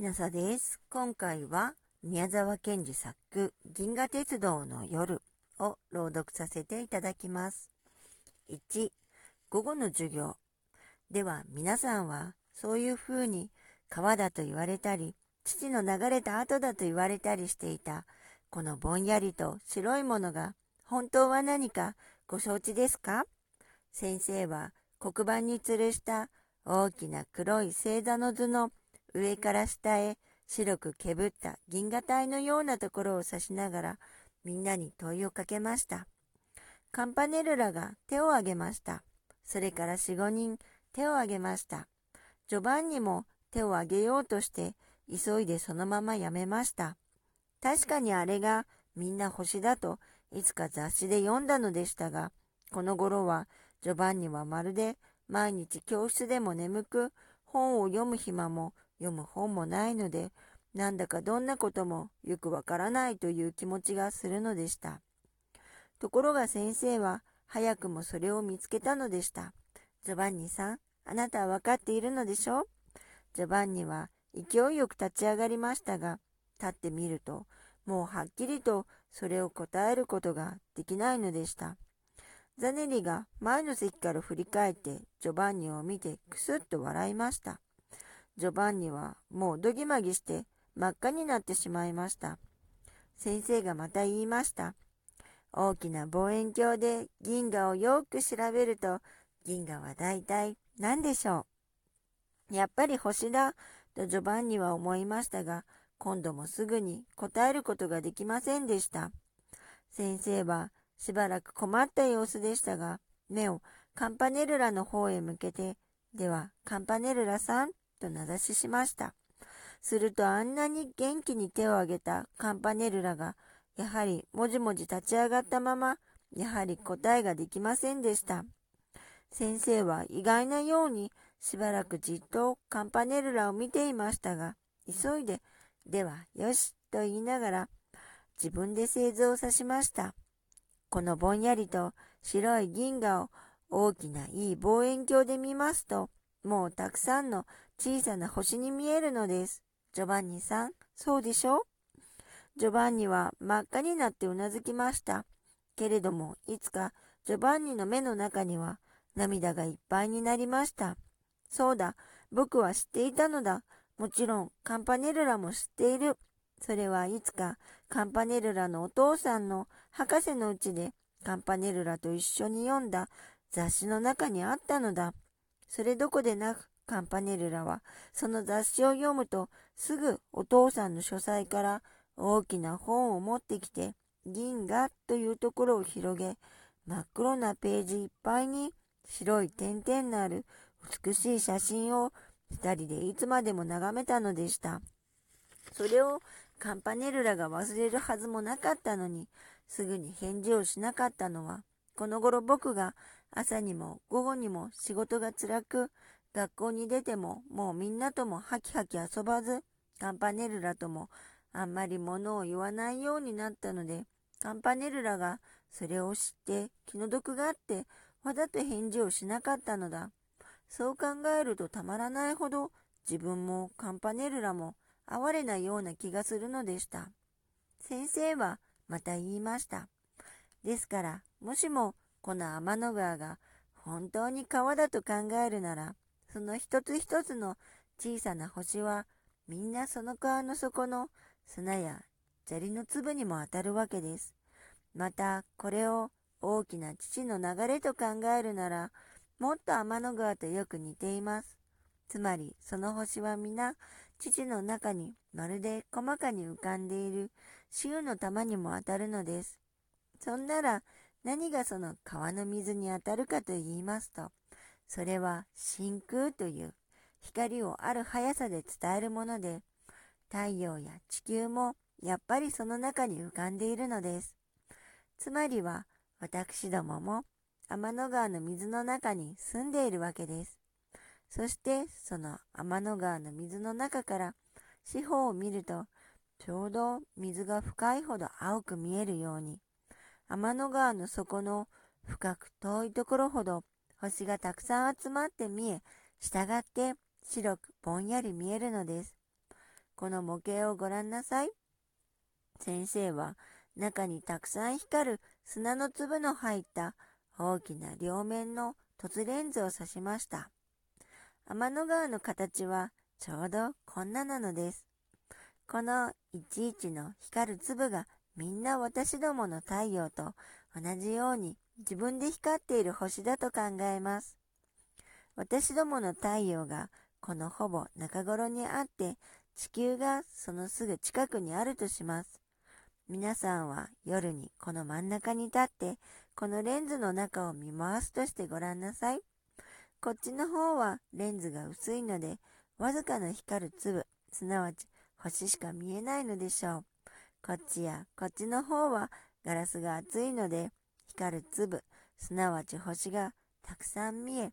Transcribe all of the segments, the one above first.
きなさです。今回は宮沢賢治作銀河鉄道の夜を朗読させていただきます。1、午後の授業。では皆さんはそういうふうに川だと言われたり、父の流れた後だと言われたりしていた、このぼんやりと白いものが本当は何かご承知ですか？先生は黒板に吊るした大きな黒い星座の図の上から下へ白くけぶった銀河帯のようなところを指しながらみんなに問いをかけました。カンパネルラが手を挙げました。それから四五人手を挙げました。ジョバンニも手を挙げようとして急いでそのままやめました。確かにあれがみんな星だといつか雑誌で読んだのでしたが、この頃はジョバンニはまるで毎日教室でも眠く本を読む暇も読む本もないので、なんだかどんなこともよくわからないという気持ちがするのでした。ところが先生は早くもそれを見つけたのでした。ジョバンニさん、あなたはわかっているのでしょう？ジョバンニは勢いよく立ち上がりましたが、立ってみると、もうはっきりとそれを答えることができないのでした。ザネリが前の席から振り返ってジョバンニを見てくすっと笑いました。ジョバンニはもうどぎまぎして真っ赤になってしまいました。先生がまた言いました。大きな望遠鏡で銀河をよく調べると、銀河は大体何でしょうやっぱり星だとジョバンニは思いましたが、今度もすぐに答えることができませんでした。先生はしばらく困った様子でしたが、目をカンパネルラの方へ向けて、では、カンパネルラさんと名指ししました。するとあんなに元気に手を挙げたカンパネルラが、やはりもじもじ立ち上がったまま、やはり答えができませんでした。先生は意外なようにしばらくじっとカンパネルラを見ていましたが、急いで、では、よし、と言いながら、自分で製図を指しました。このぼんやりと白い銀河を大きないい望遠鏡で見ますと、もうたくさんの小さな星に見えるのです。ジョバンニさん、そうでしょ？ジョバンニは真っ赤になってうなずきました。けれども、いつかジョバンニの目の中には涙がいっぱいになりました。そうだ、僕は知っていたのだ。もちろん、カンパネルラも知っている。それはいつかカンパネルラのお父さんの博士のうちでカンパネルラと一緒に読んだ雑誌の中にあったのだ。それどこでなく、カンパネルラは、その雑誌を読むと、すぐお父さんの書斎から大きな本を持ってきて、銀河というところを広げ、真っ黒なページいっぱいに白い点々のある美しい写真を二人でいつまでも眺めたのでした。それをカンパネルラが忘れるはずもなかったのに、すぐに返事をしなかったのは、この頃僕が朝にも午後にも仕事が辛く、学校に出てももうみんなともハキハキ遊ばず、カンパネルラともあんまり物を言わないようになったので、カンパネルラがそれを知って気の毒があってわざと返事をしなかったのだ。そう考えるとたまらないほど自分もカンパネルラも哀れなような気がするのでした。先生はまた言いました。ですから、もしもこの天の川が本当に川だと考えるなら、その一つ一つの小さな星はみんなその川の底の砂や砂利の粒にも当たるわけです。また、これを大きな父の流れと考えるなら、もっと天の川とよく似ています。つまり、その星は皆、父の中にまるで細かに浮かんでいる週の玉にも当たるのです。そんなら、何がその川の水に当たるかと言いますと、それは真空という光をある速さで伝えるもので、太陽や地球もやっぱりその中に浮かんでいるのです。つまりは私どもも天の川の水の中に住んでいるわけです。そしてその天の川の水の中から四方を見るとちょうど水が深いほど青く見えるように天の川の底の深く遠いところほど星がたくさん集まって見え、従って白くぼんやり見えるのです。この模型をご覧なさい。先生は中にたくさん光る砂の粒の入った大きな両面の凸レンズを指しました。天の川の形はちょうどこんななのです。このいちいちの光る粒がみんな私どもの太陽と同じように自分で光っている星だと考えます。私どもの太陽がこのほぼ中頃にあって地球がそのすぐ近くにあるとします。皆さんは夜にこの真ん中に立ってこのレンズの中を見回すとしてごらんなさい。こっちの方はレンズが薄いのでわずかな光る粒、すなわち星しか見えないのでしょう。こっちやこっちの方はガラスが厚いので光る粒、すなわち星がたくさん見え、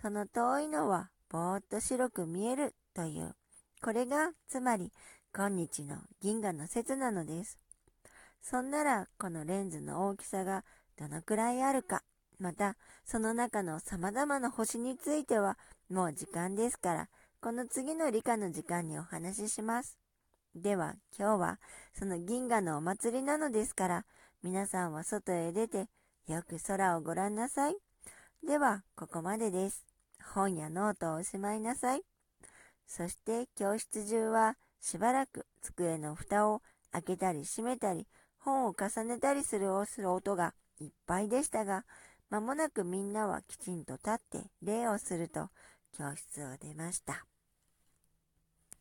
その遠いのはぼーっと白く見えるという、これがつまり今日の銀河の説なのです。そんならこのレンズの大きさがどのくらいあるか、またその中の様々な星についてはもう時間ですから、この次の理科の時間にお話しします。では今日はその銀河のお祭りなのですから、皆さんは外へ出てよく空をご覧なさい。ではここまでです。本やノートをおしまいなさい。そして教室中はしばらく机の蓋を開けたり閉めたり本を重ねたりする音がいっぱいでしたが、まもなくみんなはきちんと立って礼をすると教室を出ました。